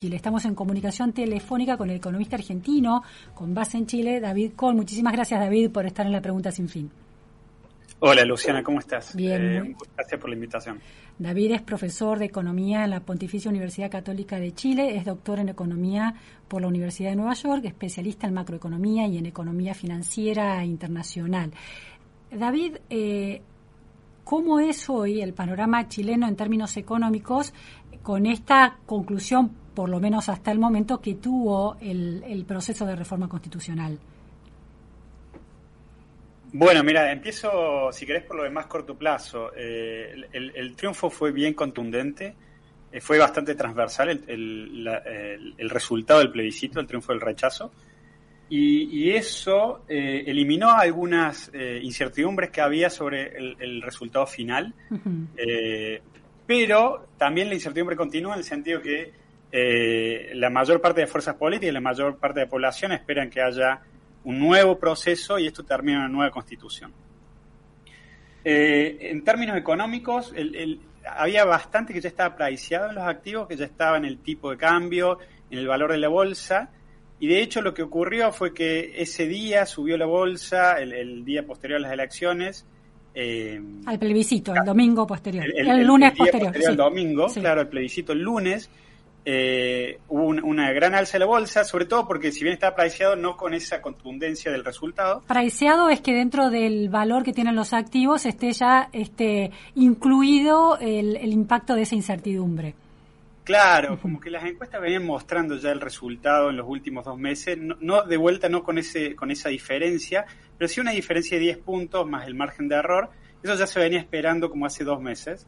Chile. Estamos en comunicación telefónica con el economista argentino con base en Chile, David Kohl. Muchísimas gracias, David, por estar en la pregunta sin fin. Hola, Luciana, ¿cómo estás? Bien. Eh, gracias por la invitación. David es profesor de Economía en la Pontificia Universidad Católica de Chile, es doctor en Economía por la Universidad de Nueva York, especialista en macroeconomía y en economía financiera internacional. David, eh, ¿cómo es hoy el panorama chileno en términos económicos con esta conclusión por lo menos hasta el momento, que tuvo el, proceso de reforma constitucional? Bueno, mira, empiezo, si querés, por lo de más corto plazo. Eh, el, triunfo fue bien contundente, eh, fue bastante transversal el, resultado del plebiscito, el triunfo del rechazo, y, eso eh, eliminó algunas incertidumbres que había sobre el, resultado final, pero también la incertidumbre continúa en el sentido que eh, la mayor parte de fuerzas políticas y la mayor parte de la población esperan que haya un nuevo proceso y esto termine en una nueva constitución. Eh, en términos económicos, había bastante que ya estaba priceado en los activos, que ya estaba en el tipo de cambio, en el valor de la bolsa, y de hecho lo que ocurrió fue que ese día subió la bolsa, el, día posterior a las elecciones. Eh, al plebiscito, el domingo posterior. El, lunes posterior. El domingo, claro, el plebiscito el lunes eh, hubo una gran alza de la bolsa, sobre todo porque si bien está priceado, no con esa contundencia del resultado. Priceado es que dentro del valor que tienen los activos esté ya este, incluido el, impacto de esa incertidumbre. Claro, como que las encuestas venían mostrando ya el resultado en los últimos dos meses, no, de vuelta no con ese con esa diferencia, pero sí una diferencia de 10 puntos más el margen de error. Eso ya se venía esperando como hace dos meses.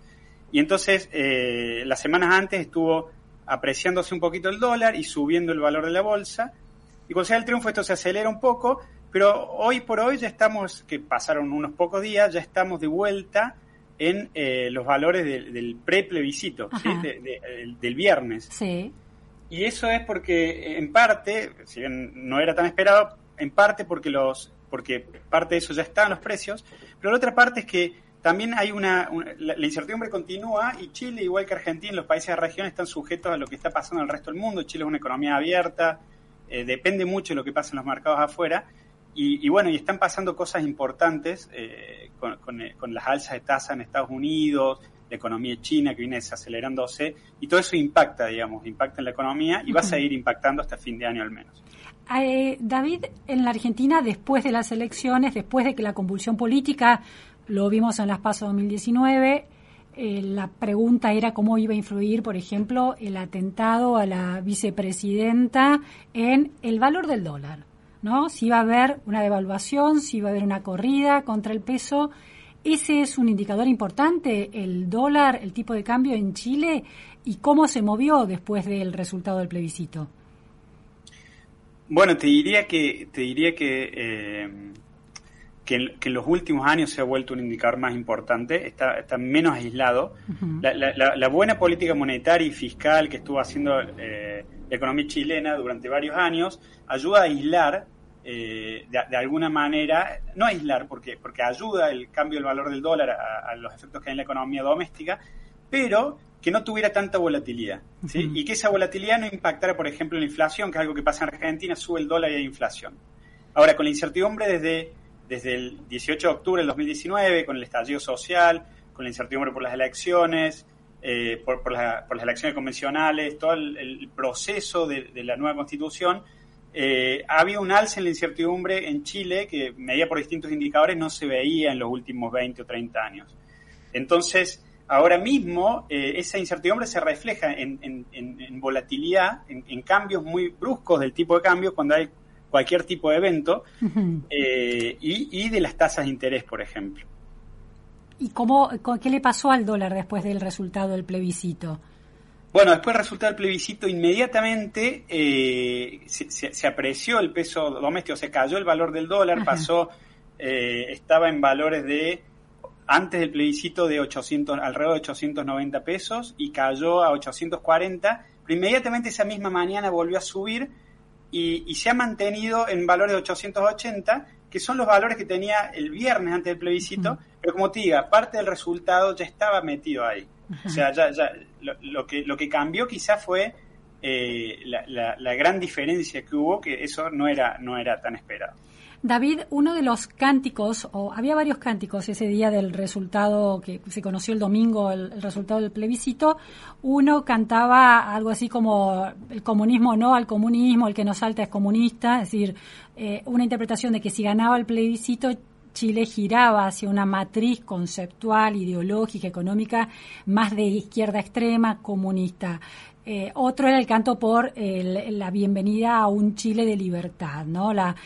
Y entonces, eh, las semanas antes estuvo apreciándose un poquito el dólar y subiendo el valor de la bolsa. Y con sea el triunfo esto se acelera un poco, pero hoy por hoy ya estamos, que pasaron unos pocos días, ya estamos de vuelta en eh, los valores del pre-plebiscito, del viernes. Sí. Y eso es porque, en parte, si bien no era tan esperado, en parte porque los porque parte de eso ya está en los precios, pero la otra parte es que también hay una, la, incertidumbre continúa y Chile, igual que Argentina, los países de la región están sujetos a lo que está pasando en el resto del mundo. Chile es una economía abierta, eh, depende mucho de lo que pasa en los mercados afuera. Y, bueno, y están pasando cosas importantes eh, con, eh, con, las alzas de tasa en Estados Unidos, la economía china que viene desacelerándose, y todo eso impacta, digamos, impacta en la economía y va a seguir impactando hasta fin de año al menos. David, en la Argentina, después de las elecciones, después de que la convulsión política lo vimos en las PASO 2019. Eh, la pregunta era cómo iba a influir, por ejemplo, el atentado a la vicepresidenta en el valor del dólar, ¿no? Si iba a haber una devaluación, si iba a haber una corrida contra el peso. Ese es un indicador importante, el dólar, el tipo de cambio en Chile y cómo se movió después del resultado del plebiscito. Bueno, te diría que te diría que eh, que en, los últimos años se ha vuelto un indicador más importante, está, está menos aislado. la, buena política monetaria y fiscal que estuvo haciendo eh, la economía chilena durante varios años ayuda a aislar, eh, de, alguna manera, no aislar porque, porque ayuda el cambio del valor del dólar a, los efectos que hay en la economía doméstica, pero que no tuviera tanta volatilidad, y que esa volatilidad no impactara, por ejemplo, en la inflación, que es algo que pasa en Argentina, sube el dólar y hay inflación. Ahora, con la incertidumbre desde desde el 18 de octubre del 2019, con el estallido social, con la incertidumbre por las elecciones, eh, por, las elecciones convencionales, todo el, proceso de, la nueva constitución, eh, había un alza en la incertidumbre en Chile que, medida por distintos indicadores, no se veía en los últimos 20 o 30 años. Entonces, ahora mismo, eh, esa incertidumbre se refleja en, volatilidad, en, cambios muy bruscos del tipo de cambio, cuando hay cualquier tipo de evento, eh, y, de las tasas de interés, por ejemplo. ¿Y cómo, qué le pasó al dólar después del resultado del plebiscito? Bueno, después del resultado del plebiscito, inmediatamente eh, se, apreció el peso doméstico, se cayó el valor del dólar, pasó, eh, estaba en valores de, antes del plebiscito, de 800, alrededor de 890 pesos y cayó a 840, pero inmediatamente esa misma mañana volvió a subir y, se ha mantenido en valores de 880, que son los valores que tenía el viernes antes del plebiscito, pero como te diga, parte del resultado ya estaba metido ahí. O sea, ya, ya lo, que, lo que cambió quizás fue eh, la, la, gran diferencia que hubo, que eso no era, no era tan esperado. David, uno de los cánticos, o había varios cánticos ese día del resultado que se conoció el domingo, el, resultado del plebiscito, uno cantaba algo así como el comunismo no al comunismo, el que no salta es comunista, es decir, eh, una interpretación de que si ganaba el plebiscito Chile giraba hacia una matriz conceptual, ideológica, económica, más de izquierda extrema, comunista. Eh, otro era el canto por la bienvenida a un Chile de libertad, ¿no? La,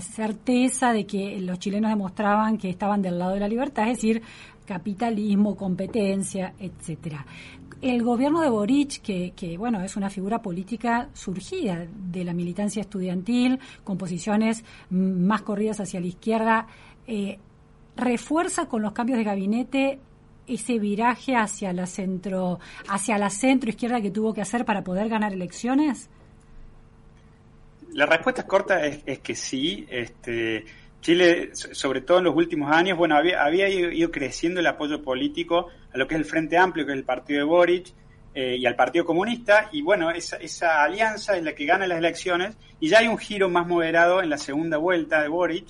certeza de que los chilenos demostraban que estaban del lado de la libertad, es decir, capitalismo, competencia, etcétera. El gobierno de Boric, que, que, bueno es una figura política surgida de la militancia estudiantil, con posiciones más corridas hacia la izquierda, eh, refuerza con los cambios de gabinete ese viraje hacia la centro hacia la centro izquierda que tuvo que hacer para poder ganar elecciones? La respuesta corta es, que sí. Este, Chile, sobre todo en los últimos años, bueno, había, había ido creciendo el apoyo político a lo que es el Frente Amplio, que es el partido de Boric, eh, y al Partido Comunista, y bueno, esa, esa alianza es la que gana las elecciones, y ya hay un giro más moderado en la segunda vuelta de Boric,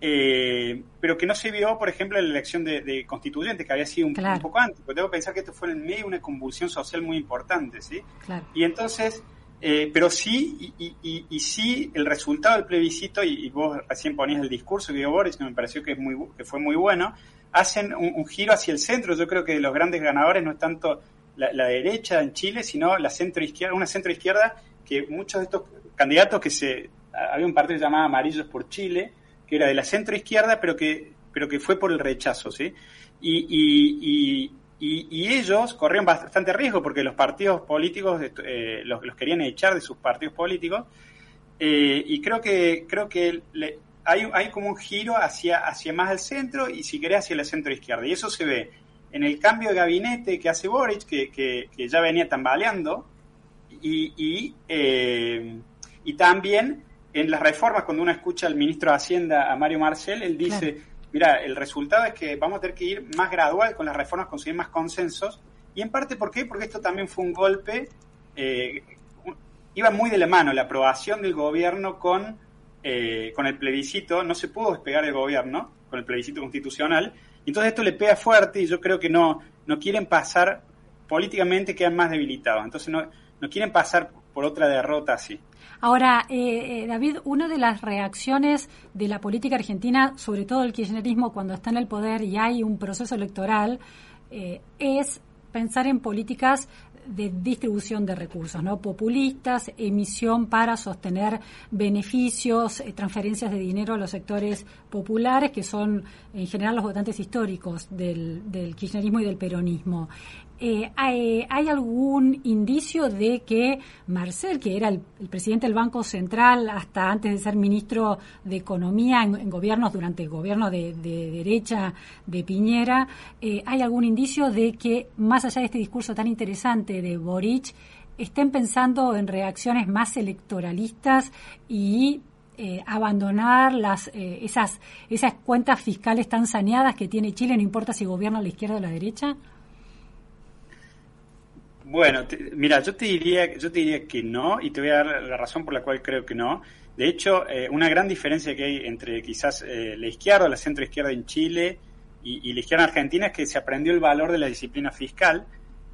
eh, pero que no se vio, por ejemplo, en la elección de, constituyentes, que había sido un, poco antes, porque tengo que pensar que esto fue en medio de una convulsión social muy importante, ¿sí? Y entonces, eh, pero sí, y, y, sí, el resultado del plebiscito, y, vos recién ponías el discurso que dio Boris, que me pareció que, es muy, que fue muy bueno, hacen un, giro hacia el centro. Yo creo que los grandes ganadores no es tanto la, derecha en Chile, sino la centro izquierda, una centro izquierda que muchos de estos candidatos que se, había un partido llamado Amarillos por Chile, que era de la centro izquierda, pero que, pero que fue por el rechazo, ¿sí? Y, y, y, ellos corrían bastante riesgo porque los partidos políticos eh, los, querían echar de sus partidos políticos. Eh, y creo que, creo que hay, hay como un giro hacia, hacia más al centro y si querés hacia la centro izquierda. Y eso se ve en el cambio de gabinete que hace Boric, que, que, que ya venía tambaleando, y, y, eh, y también en las reformas, cuando uno escucha al ministro de Hacienda, a Mario Marcel, él dice, mira, el resultado es que vamos a tener que ir más gradual con las reformas, conseguir más consensos. Y en parte, ¿por qué? Porque esto también fue un golpe, eh, iba muy de la mano la aprobación del gobierno con, eh, con el plebiscito, no se pudo despegar el gobierno con el plebiscito constitucional, y entonces esto le pega fuerte y yo creo que no, no quieren pasar, políticamente quedan más debilitados, entonces no, no quieren pasar por otra derrota así. Ahora, eh, eh, David, una de las reacciones de la política argentina, sobre todo el kirchnerismo, cuando está en el poder y hay un proceso electoral, eh, es pensar en políticas de distribución de recursos, ¿no? Populistas, emisión para sostener beneficios, transferencias de dinero a los sectores populares, que son en general los votantes históricos del, del kirchnerismo y del peronismo. Eh, hay, algún indicio de que Marcel, que era el, presidente del Banco Central hasta antes de ser ministro de Economía en, gobiernos durante el gobierno de, derecha de Piñera, eh, hay algún indicio de que más allá de este discurso tan interesante de Boric, estén pensando en reacciones más electoralistas y eh, abandonar las esas esas cuentas fiscales tan saneadas que tiene Chile, no importa si gobierna la izquierda o la derecha? Bueno, mira, yo te diría, yo te diría que no, y te voy a dar la razón por la cual creo que no. De hecho, eh, una gran diferencia que hay entre quizás eh, la izquierda, la centro izquierda en Chile y, la izquierda en Argentina es que se aprendió el valor de la disciplina fiscal,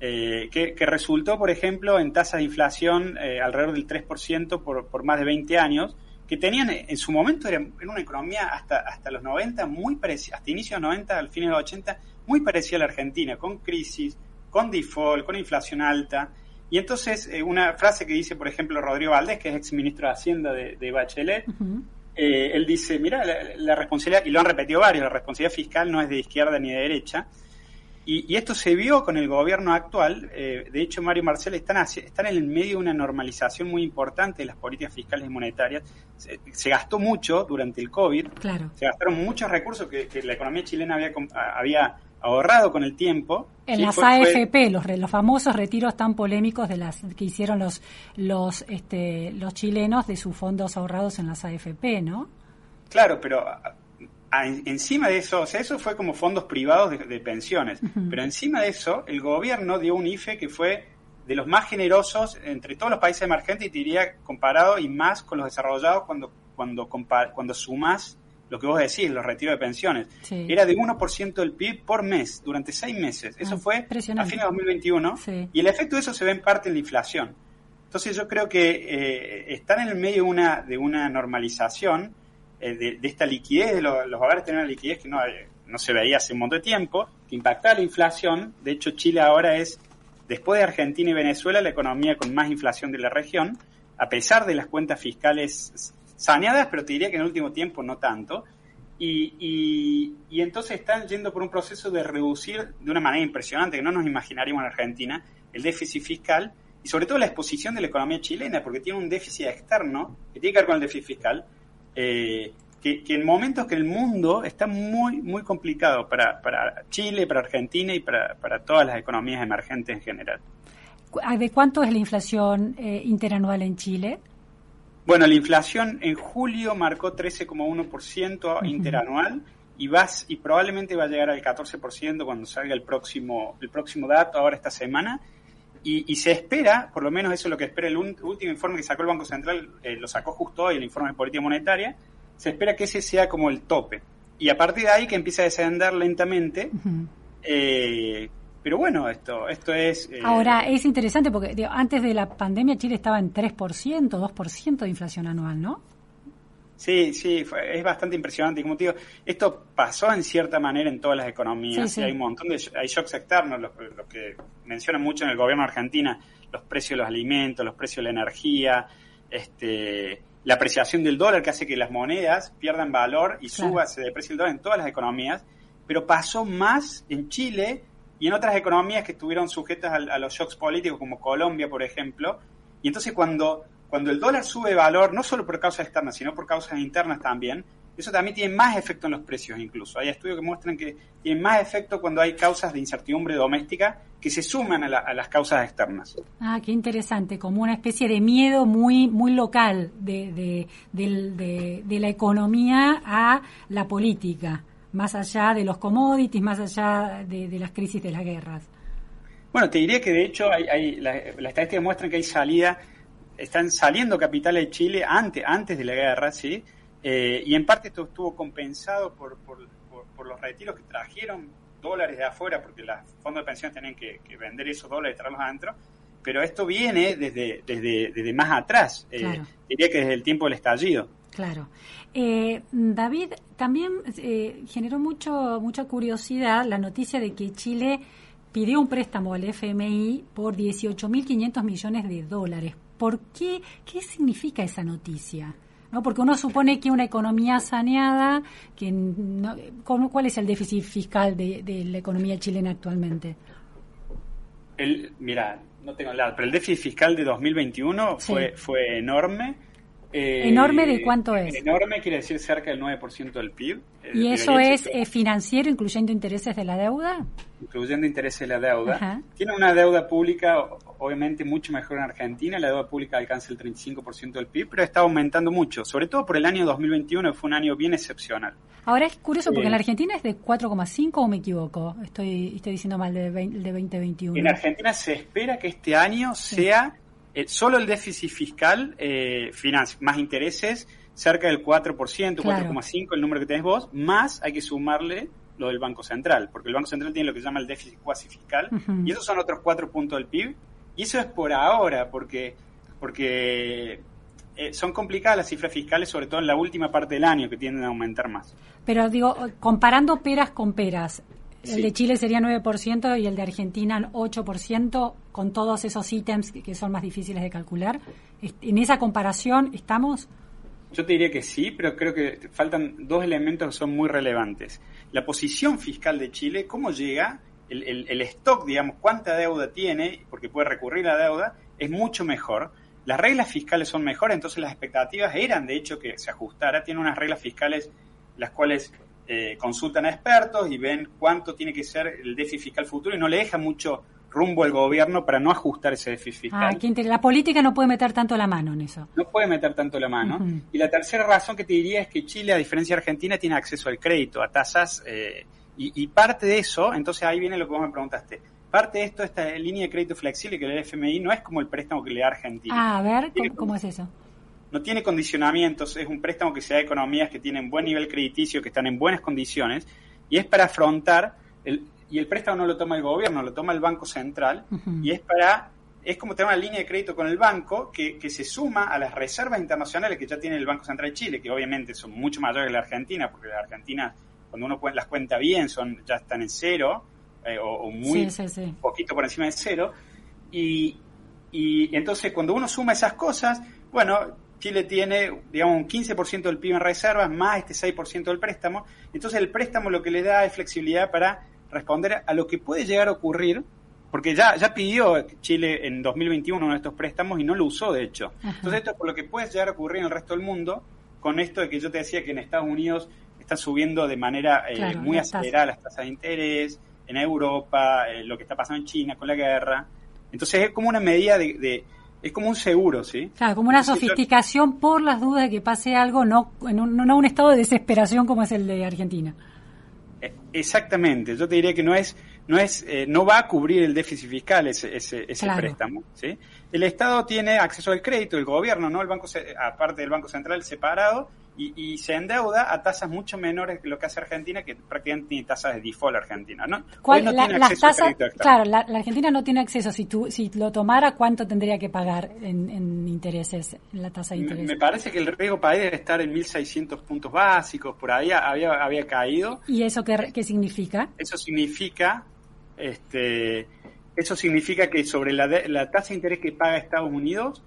eh, que, resultó, por ejemplo, en tasas de inflación alrededor del 3% por, por más de 20 años, que tenían en su momento en una economía hasta, hasta los 90 muy parecida, hasta inicios de los 90, al fin de los 80, muy parecida a la Argentina, con crisis, con default, con inflación alta. Y entonces, eh, una frase que dice, por ejemplo, Rodrigo Valdés, que es ex ministro de Hacienda de, Bachelet, eh, él dice, mira, la, responsabilidad, y lo han repetido varios, la responsabilidad fiscal no es de izquierda ni de derecha. Y, esto se vio con el gobierno actual. Eh, de hecho, Mario Marcel están, están en el medio de una normalización muy importante de las políticas fiscales y monetarias. Se, gastó mucho durante el COVID. Claro. Se gastaron muchos recursos que, la economía chilena había, había ahorrado con el tiempo. En las AFP, Los, los famosos retiros tan polémicos de las que hicieron los, los, este, los chilenos de sus fondos ahorrados en las AFP, ¿no? Claro, pero encima de eso, o sea, eso fue como fondos privados de, pensiones, pero encima de eso, el gobierno dio un IFE que fue de los más generosos entre todos los países emergentes y te diría comparado y más con los desarrollados cuando, cuando, cuando sumas lo que vos decís, los retiros de pensiones. Era de 1% del PIB por mes, durante seis meses. Eso ah, fue a fines de 2021 y el efecto de eso se ve en parte en la inflación. Entonces yo creo que eh, están en el medio una, de una normalización eh, de, esta liquidez, de los, hogares tienen una liquidez que no, eh, no se veía hace un montón de tiempo, que impacta la inflación. De hecho, Chile ahora es, después de Argentina y Venezuela, la economía con más inflación de la región, a pesar de las cuentas fiscales saneadas, pero te diría que en el último tiempo no tanto. Y, y, y, entonces están yendo por un proceso de reducir de una manera impresionante, que no nos imaginaríamos en Argentina, el déficit fiscal y sobre todo la exposición de la economía chilena, porque tiene un déficit externo que tiene que ver con el déficit fiscal, eh, que, en momentos que el mundo está muy, muy complicado para, para Chile, para Argentina y para, para todas las economías emergentes en general. ¿De cuánto es la inflación eh, interanual en Chile? Bueno, la inflación en julio marcó 13,1% interanual y vas y probablemente va a llegar al 14% cuando salga el próximo el próximo dato ahora esta semana y, se espera, por lo menos eso es lo que espera el último informe que sacó el Banco Central, eh, lo sacó justo hoy, el informe de política monetaria, se espera que ese sea como el tope. Y a partir de ahí que empiece a descender lentamente. Eh, pero bueno, esto, esto es... Eh, Ahora, es interesante porque antes de la pandemia Chile estaba en 3%, 2% de inflación anual, ¿no? Sí, sí, es bastante impresionante. como te digo, esto pasó en cierta manera en todas las economías. hay un montón de hay shocks externos, lo, que mencionan mucho en el gobierno de Argentina, los precios de los alimentos, los precios de la energía, este, la apreciación del dólar que hace que las monedas pierdan valor y suba, se deprecie el dólar en todas las economías. Pero pasó más en Chile y en otras economías que estuvieron sujetas a los shocks políticos, como Colombia, por ejemplo. Y entonces cuando cuando el dólar sube valor, no solo por causas externas, sino por causas internas también, eso también tiene más efecto en los precios incluso. Hay estudios que muestran que tiene más efecto cuando hay causas de incertidumbre doméstica que se suman a, las causas externas. Ah, qué interesante, como una especie de miedo muy, muy local de, de la economía a la política, más allá de los commodities, más allá de, las crisis de las guerras. Bueno, te diría que de hecho hay, hay la, la estadística muestra que hay salida están saliendo capitales de Chile antes, antes de la guerra, ¿sí? Eh, y en parte esto estuvo compensado por, por, los retiros que trajeron dólares de afuera, porque los fondos de pensión tenían que, vender esos dólares y traerlos adentro, pero esto viene desde, desde, desde más atrás, eh, diría que desde el tiempo del estallido. Claro. Eh, David, también generó mucho, mucha curiosidad la noticia de que Chile pidió un préstamo al FMI por 18.500 millones de dólares ¿Por qué? ¿Qué significa esa noticia? ¿No? Porque uno supone que una economía saneada, que ¿cuál es el déficit fiscal de, la economía chilena actualmente? El, mira, no tengo la, pero el déficit fiscal de 2021 fue, fue enorme eh, ¿Enorme de cuánto es? Enorme quiere decir cerca del 9% del PIB. ¿Y eso es eh, financiero, incluyendo intereses de la deuda? Incluyendo intereses de la deuda. Tiene una deuda pública, obviamente, mucho mejor en Argentina. La deuda pública alcanza el 35% del PIB, pero está aumentando mucho, sobre todo por el año 2021, que fue un año bien excepcional. Ahora es curioso porque en la Argentina es de 4,5 o me equivoco. Estoy, estoy diciendo mal de, de 2021. En Argentina se espera que este año sea eh, solo el déficit fiscal, eh, más intereses, cerca del 4%, 4,5% el número que tenés vos, más hay que sumarle lo del Banco Central, porque el Banco Central tiene lo que se llama el déficit cuasi fiscal, y esos son otros 4 puntos del PIB, y eso es por ahora, porque, porque eh, son complicadas las cifras fiscales, sobre todo en la última parte del año, que tienden a aumentar más. Pero digo, comparando peras con peras, el de Chile sería 9% y el de Argentina 8%, con todos esos ítems que son más difíciles de calcular. ¿En esa comparación estamos? Yo te diría que sí, pero creo que faltan dos elementos que son muy relevantes. La posición fiscal de Chile, cómo llega el, stock, digamos, cuánta deuda tiene, porque puede recurrir a deuda, es mucho mejor. Las reglas fiscales son mejores, entonces las expectativas eran, de hecho, que se ajustara. Tiene unas reglas fiscales las cuales eh, consultan a expertos y ven cuánto tiene que ser el déficit fiscal futuro y no le deja mucho rumbo al gobierno para no ajustar ese déficit fiscal. Ah, la política no puede meter tanto la mano en eso. No puede meter tanto la mano. Y la tercera razón que te diría es que Chile, a diferencia de Argentina, tiene acceso al crédito, a tasas, eh, y, parte de eso, entonces ahí viene lo que vos me preguntaste, parte de esto, esta línea de crédito flexible que le da el FMI, no es como el préstamo que le da Argentina. Ah, a ver, ¿cómo, es eso? No tiene condicionamientos, es un préstamo que se da a economías que tienen buen nivel crediticio, que están en buenas condiciones, y es para afrontar el, y el préstamo no lo toma el gobierno, lo toma el Banco Central y es para es como tener una línea de crédito con el banco que, que, se suma a las reservas internacionales que ya tiene el Banco Central de Chile, que obviamente son mucho mayores que la Argentina, porque la Argentina, cuando uno las cuenta bien, son ya están en cero, eh, o, muy poquito por encima de cero. Y, y entonces cuando uno suma esas cosas, bueno, Chile tiene, digamos, un 15% del PIB en reservas, más este 6% del préstamo. Entonces el préstamo lo que le da es flexibilidad para responder a lo que puede llegar a ocurrir, porque ya, ya pidió Chile en 2021 uno de estos préstamos y no lo usó, de hecho. Entonces, esto es por lo que puede llegar a ocurrir en el resto del mundo, con esto de que yo te decía que en Estados Unidos están subiendo de manera eh, muy acelerada las tasas de interés, en Europa, eh, lo que está pasando en China con la guerra. Entonces, es como una medida de, es como un seguro, ¿sí? Claro, como una sofisticación por las dudas de que pase algo, no, en un, no un estado de desesperación como es el de Argentina. Exactamente, yo te diría que no es, no es, eh, no va a cubrir el déficit fiscal ese, ese, ese préstamo, ¿sí? El Estado tiene acceso al crédito, el gobierno, no, el banco, aparte del banco central separado, y, se endeuda a tasas mucho menores que lo que hace Argentina, que prácticamente tiene tasas de default Argentina, ¿no? ¿Cuál, no tiene acceso tasas, claro, la, Argentina no tiene acceso. Si tú, si lo tomara, ¿cuánto tendría que pagar en, intereses, en la tasa de interés? Me, parece que el riesgo país debe estar en 1.600 puntos básicos, por ahí había, había caído. ¿Y eso qué, qué significa? Eso significa, este, eso significa que sobre la, la tasa de interés que paga Estados Unidos,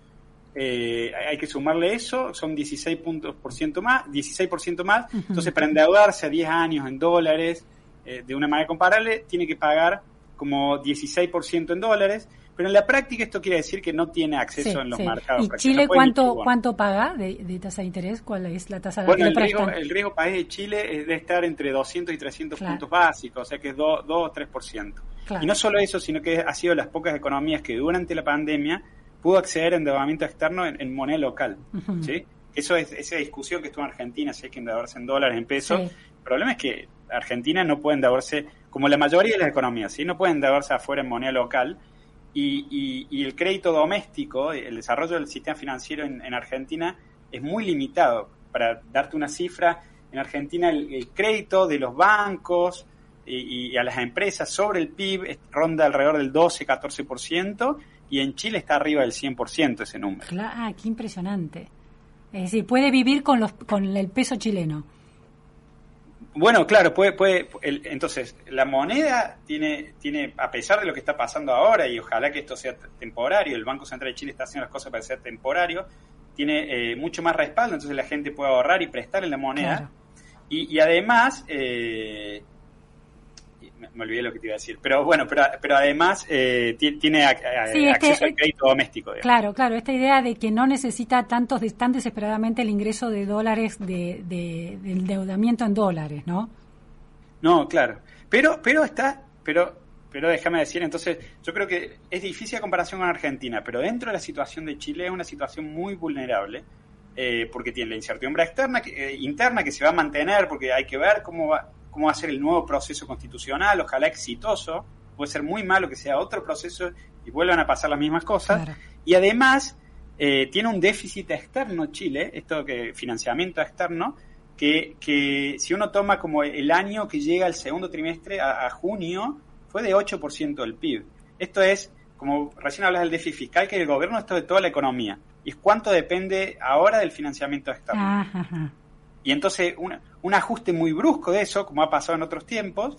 eh, hay que sumarle eso, son 16 puntos por ciento más, 16% más. Entonces, para endeudarse a 10 años en dólares eh, de una manera comparable, tiene que pagar como 16% en dólares. Pero en la práctica esto quiere decir que no tiene acceso en los mercados. ¿Y Chile cuánto cuánto paga de, tasa de interés? ¿Cuál es la tasa de Bueno, el riesgo, el riesgo país de Chile es de estar entre 200 y 300 puntos básicos, o sea que es 2, o 3%. Y no solo eso, sino que ha sido las pocas economías que durante la pandemia pudo acceder a endeudamiento externo en, moneda local. ¿sí? Eso es esa discusión que estuvo en Argentina, si hay que endeudarse en dólares, en pesos. El problema es que Argentina no puede endeudarse, como la mayoría de las economías, ¿sí? no puede endeudarse afuera en moneda local. Y, y, el crédito doméstico, el desarrollo del sistema financiero en, Argentina es muy limitado. Para darte una cifra, en Argentina el, crédito de los bancos y, y, a las empresas sobre el PIB ronda alrededor del 12-14%, y en Chile está arriba del 100% ese número. ah, qué impresionante. Es decir, puede vivir con, los, con el peso chileno. Bueno, claro, puede, puede, entonces, la moneda tiene, tiene, a pesar de lo que está pasando ahora, y ojalá que esto sea temporario, el Banco Central de Chile está haciendo las cosas para ser temporario, tiene eh, mucho más respaldo, entonces la gente puede ahorrar y prestar en la moneda. Y, y, además, eh, me, olvidé lo que te iba a decir. Pero bueno, pero, pero además eh, tiene este, acceso al crédito doméstico. Claro, claro, esta idea de que no necesita tantos, tan desesperadamente el ingreso de dólares, de, de, del endeudamiento en dólares, ¿no? No, claro. Pero, pero está, pero, pero déjame decir, entonces, yo creo que es difícil a comparación con Argentina, pero dentro de la situación de Chile es una situación muy vulnerable. Eh, porque tiene la incertidumbre externa, eh, interna que se va a mantener, porque hay que ver cómo va, cómo va a ser el nuevo proceso constitucional, ojalá exitoso, puede ser muy malo que sea otro proceso y vuelvan a pasar las mismas cosas. Y además eh, tiene un déficit externo Chile, esto que financiamiento externo, que, que si uno toma como el año que llega el segundo trimestre a, junio, fue de 8% del PIB. Esto es, como recién hablas del déficit fiscal, que el gobierno esto de toda la economía. Y cuánto depende ahora del financiamiento externo. Y entonces un ajuste muy brusco de eso, como ha pasado en otros tiempos,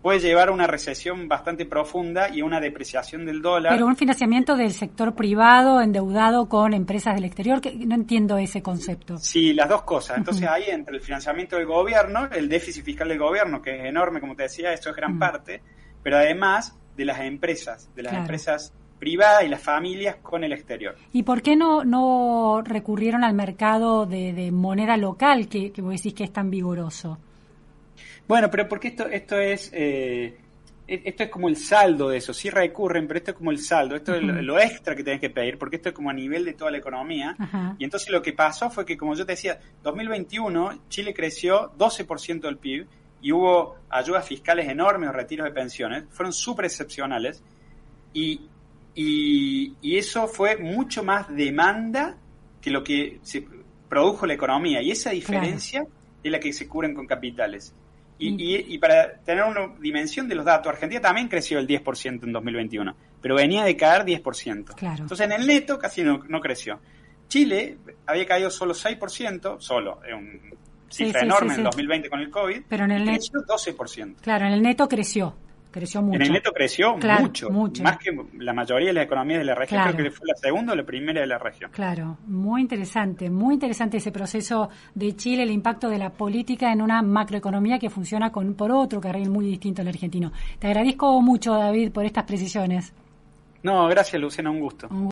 puede llevar a una recesión bastante profunda y a una depreciación del dólar. Pero un financiamiento del sector privado endeudado con empresas del exterior, que no entiendo ese concepto. Sí, las dos cosas. Entonces ahí entre el financiamiento del gobierno, el déficit fiscal del gobierno, que es enorme, como te decía, eso es gran parte, pero además de las empresas, de las empresas privadas y las familias con el exterior. ¿Y por qué no, no recurrieron al mercado de, moneda local que, que vos decís que es tan vigoroso? Bueno, pero porque esto, esto es... Eh, e, esto es como el saldo de eso, sí recurren, pero esto es como el saldo, esto es lo, extra que tenés que pedir, porque esto es como a nivel de toda la economía. Y entonces lo que pasó fue que, como yo te decía, 2021 Chile creció 12% del PIB y hubo ayudas fiscales enormes, retiros de pensiones, fueron súper excepcionales. Y, y, eso fue mucho más demanda que lo que se produjo la economía. Y esa diferencia es la que se cubren con capitales. Mm. Y, para tener una dimensión de los datos, Argentina también creció el 10% en 2021, pero venía de caer 10%. Entonces en el neto casi no, creció. Chile había caído solo 6%, solo, es un cifra enorme en 2020 con el COVID, pero en el creció 12%. Claro, en el neto creció. Creció mucho. En el neto creció mucho, más que la mayoría de las economías de la región, creo que fue la segunda o la primera de la región. Claro, muy interesante, muy interesante ese proceso de Chile, el impacto de la política en una macroeconomía que funciona con por otro carril muy distinto al argentino. Te agradezco mucho, David, por estas precisiones. No, gracias, Luciana, un gusto.